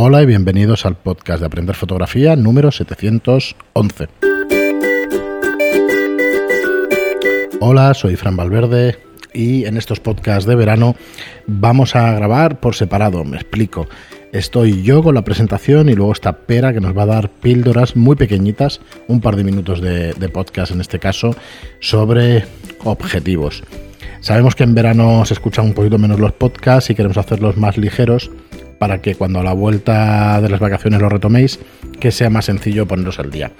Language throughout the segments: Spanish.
Hola y bienvenidos al podcast de Aprender Fotografía número 711. Hola, soy Fran Valverde y en estos podcasts de verano vamos a grabar por separado, me explico. Estoy yo con la presentación y luego está Pera que nos va a dar píldoras muy pequeñitas, un par de minutos de, de podcast en este caso, sobre objetivos. Sabemos que en verano se escuchan un poquito menos los podcasts y queremos hacerlos más ligeros para que cuando a la vuelta de las vacaciones lo retoméis, que sea más sencillo poneros al día.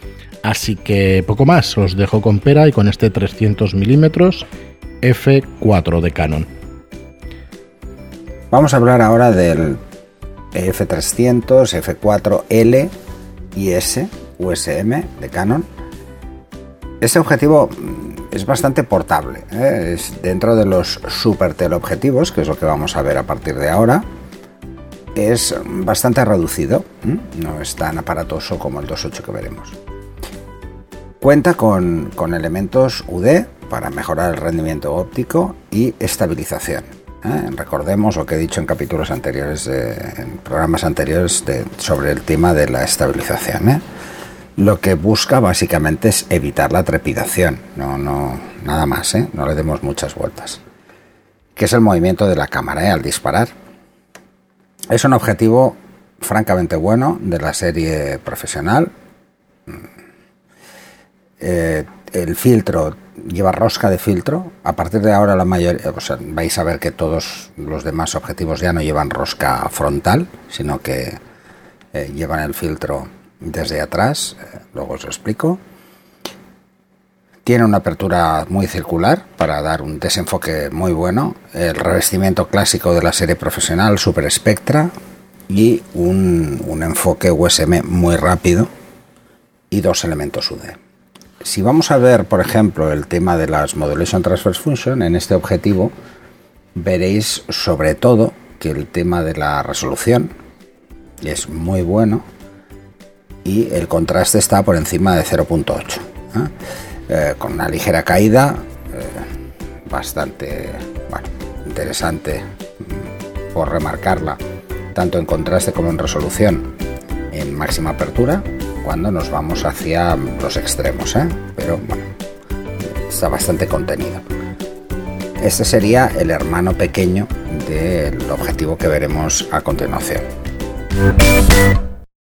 Así que poco más, os dejo con pera y con este 300 milímetros F4 de Canon. Vamos a hablar ahora del F300, F4L y S, USM de Canon. Este objetivo es bastante portable, ¿eh? es dentro de los super teleobjetivos, que es lo que vamos a ver a partir de ahora es bastante reducido, no es tan aparatoso como el 2.8 que veremos. Cuenta con, elementos UD para mejorar el rendimiento óptico y estabilización. ¿eh? Recordemos lo que he dicho en capítulos anteriores, en programas anteriores sobre el tema de la estabilización. ¿eh? Lo que busca básicamente es evitar la trepidación, no, no, nada más, ¿eh? no le demos muchas vueltas. Que es el movimiento de la cámara al disparar es un objetivo francamente bueno de la serie profesional. Eh, el filtro lleva rosca de filtro. A partir de ahora la mayoría, vais a ver que todos los demás objetivos ya no llevan rosca frontal, sino que eh, llevan el filtro desde atrás. Eh, luego os lo explico. Tiene una apertura muy circular para dar un desenfoque muy bueno. El revestimiento clásico de la serie profesional Super Spectra y un, enfoque USM muy rápido y dos elementos UD. Si vamos a ver, por ejemplo, el tema de las Modulation Transfer Function en este objetivo, veréis sobre todo que el tema de la resolución es muy bueno y el contraste está por encima de 0.8. Eh, con una ligera caída, eh, bastante interesante mm, por remarcarla, tanto en contraste como en resolución, en máxima apertura, cuando nos vamos hacia los extremos, ¿eh? pero bueno, está bastante contenido. Este sería el hermano pequeño del objetivo que veremos a continuación.